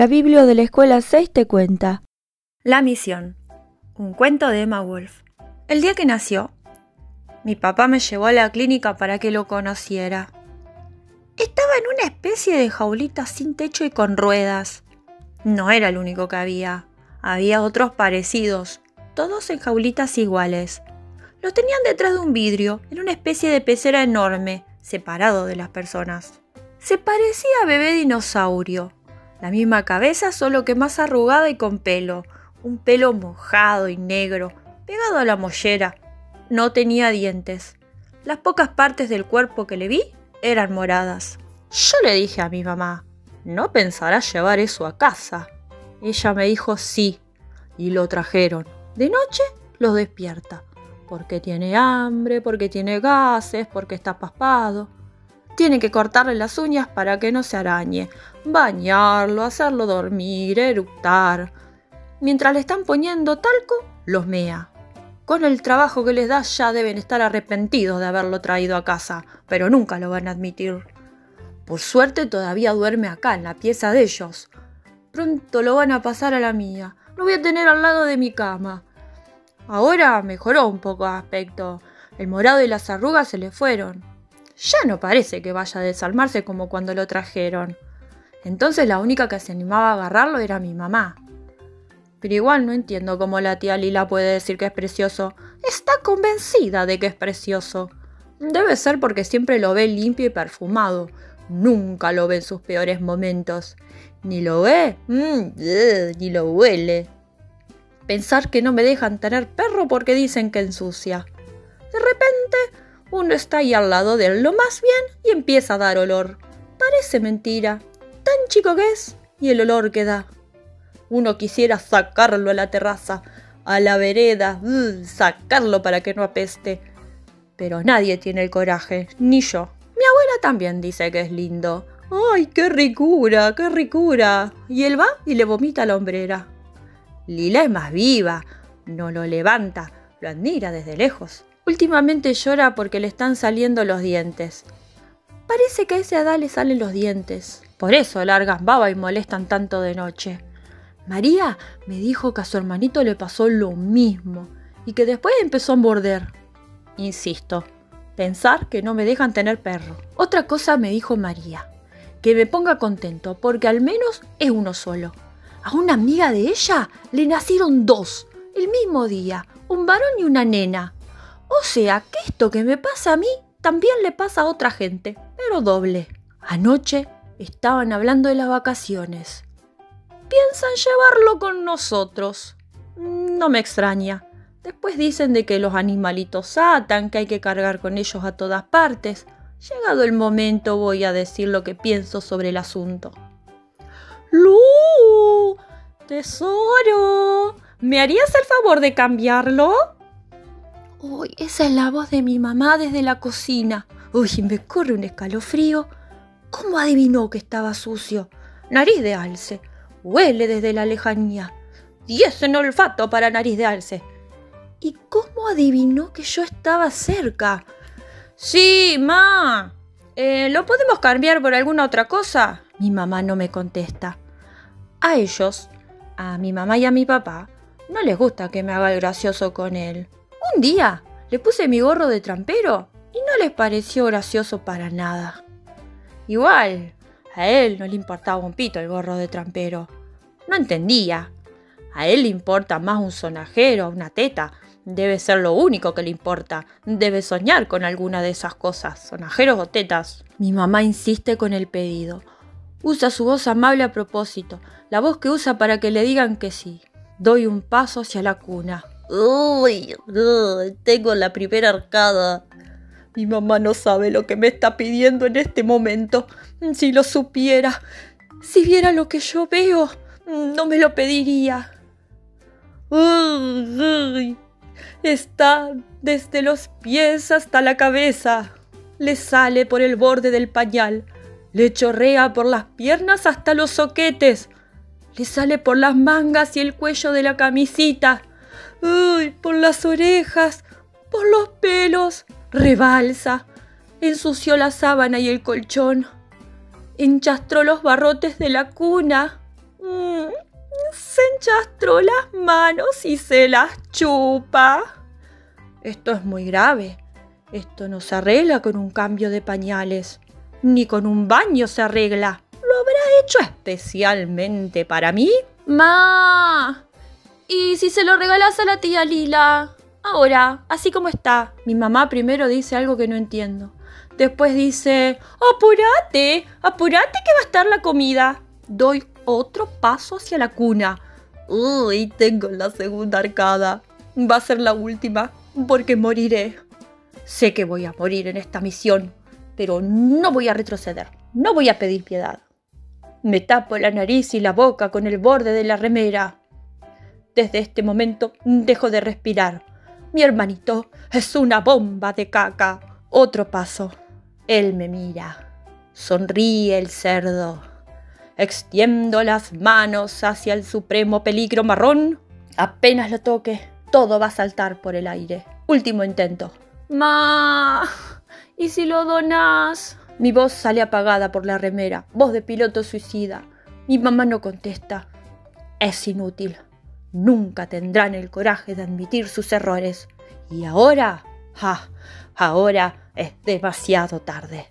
La Biblia de la Escuela 6 te cuenta. La misión. Un cuento de Emma Wolf. El día que nació, mi papá me llevó a la clínica para que lo conociera. Estaba en una especie de jaulita sin techo y con ruedas. No era el único que había. Había otros parecidos, todos en jaulitas iguales. Los tenían detrás de un vidrio, en una especie de pecera enorme, separado de las personas. Se parecía a bebé dinosaurio, la misma cabeza, solo que más arrugada y con pelo. Un pelo mojado y negro, pegado a la mollera. No tenía dientes. Las pocas partes del cuerpo que le vi eran moradas. Yo le dije a mi mamá, ¿no pensarás llevar eso a casa? Ella me dijo sí, y lo trajeron. De noche los despierta, porque tiene hambre, porque tiene gases, porque está paspado. Tiene que cortarle las uñas para que no se arañe, bañarlo, hacerlo dormir, eructar. Mientras le están poniendo talco, los mea. Con el trabajo que les da ya deben estar arrepentidos de haberlo traído a casa, pero nunca lo van a admitir. Por suerte todavía duerme acá, en la pieza de ellos. Pronto lo van a pasar a la mía. Lo voy a tener al lado de mi cama. Ahora mejoró un poco de aspecto. El morado y las arrugas se le fueron ya no parece que vaya a desalmarse como cuando lo trajeron. Entonces la única que se animaba a agarrarlo era mi mamá. Pero igual no entiendo cómo la tía Lila puede decir que es precioso. Está convencida de que es precioso. Debe ser porque siempre lo ve limpio y perfumado. Nunca lo ve en sus peores momentos. Ni lo ve, mm, ni lo huele. Pensar que no me dejan tener perro porque dicen que ensucia. De repente uno está ahí al lado de él lo más bien y empieza a dar olor. Parece mentira. Tan chico que es y el olor que da. Uno quisiera sacarlo a la terraza, a la vereda, uh, sacarlo para que no apeste. Pero nadie tiene el coraje, ni yo. Mi abuela también dice que es lindo. ¡Ay, qué ricura, qué ricura! Y él va y le vomita la hombrera. Lila es más viva, no lo levanta, lo admira desde lejos. Últimamente llora porque le están saliendo los dientes. Parece que a esa edad le salen los dientes. Por eso largan baba y molestan tanto de noche. María me dijo que a su hermanito le pasó lo mismo y que después empezó a morder. Insisto, pensar que no me dejan tener perro. Otra cosa me dijo María, que me ponga contento porque al menos es uno solo. A una amiga de ella le nacieron dos, el mismo día, un varón y una nena. O sea que esto que me pasa a mí también le pasa a otra gente, pero doble. Anoche estaban hablando de las vacaciones. Piensan llevarlo con nosotros. No me extraña. Después dicen de que los animalitos atan, que hay que cargar con ellos a todas partes. Llegado el momento voy a decir lo que pienso sobre el asunto. ¡Lu! ¡Tesoro! ¿Me harías el favor de cambiarlo? Uy, esa es la voz de mi mamá desde la cocina. Uy, me corre un escalofrío. ¿Cómo adivinó que estaba sucio? Nariz de alce. Huele desde la lejanía. Diez en olfato para nariz de alce. ¿Y cómo adivinó que yo estaba cerca? Sí, ma. Eh, ¿Lo podemos cambiar por alguna otra cosa? Mi mamá no me contesta. A ellos, a mi mamá y a mi papá, no les gusta que me haga el gracioso con él. Un día le puse mi gorro de trampero y no les pareció gracioso para nada. Igual, a él no le importaba un pito el gorro de trampero. No entendía. A él le importa más un sonajero, una teta. Debe ser lo único que le importa. Debe soñar con alguna de esas cosas, sonajeros o tetas. Mi mamá insiste con el pedido. Usa su voz amable a propósito, la voz que usa para que le digan que sí. Doy un paso hacia la cuna. Uy, tengo la primera arcada. Mi mamá no sabe lo que me está pidiendo en este momento. Si lo supiera, si viera lo que yo veo, no me lo pediría. Uy, está desde los pies hasta la cabeza. Le sale por el borde del pañal. Le chorrea por las piernas hasta los soquetes. Le sale por las mangas y el cuello de la camisita. ¡Ay! Por las orejas, por los pelos. Rebalsa. Ensució la sábana y el colchón. Enchastró los barrotes de la cuna. Mm, se enchastró las manos y se las chupa. Esto es muy grave. Esto no se arregla con un cambio de pañales, ni con un baño se arregla. ¿Lo habrá hecho especialmente para mí? Ma. ¿Y si se lo regalas a la tía Lila? Ahora, así como está. Mi mamá primero dice algo que no entiendo. Después dice, apúrate, apúrate que va a estar la comida. Doy otro paso hacia la cuna. Uy, tengo la segunda arcada. Va a ser la última, porque moriré. Sé que voy a morir en esta misión, pero no voy a retroceder. No voy a pedir piedad. Me tapo la nariz y la boca con el borde de la remera. Desde este momento dejo de respirar. Mi hermanito es una bomba de caca. Otro paso. Él me mira. Sonríe el cerdo. Extiendo las manos hacia el supremo peligro marrón. Apenas lo toque, todo va a saltar por el aire. Último intento. Ma. ¿Y si lo donas? Mi voz sale apagada por la remera, voz de piloto suicida. Mi mamá no contesta. Es inútil. Nunca tendrán el coraje de admitir sus errores. Y ahora, ¡ja! Ahora es demasiado tarde.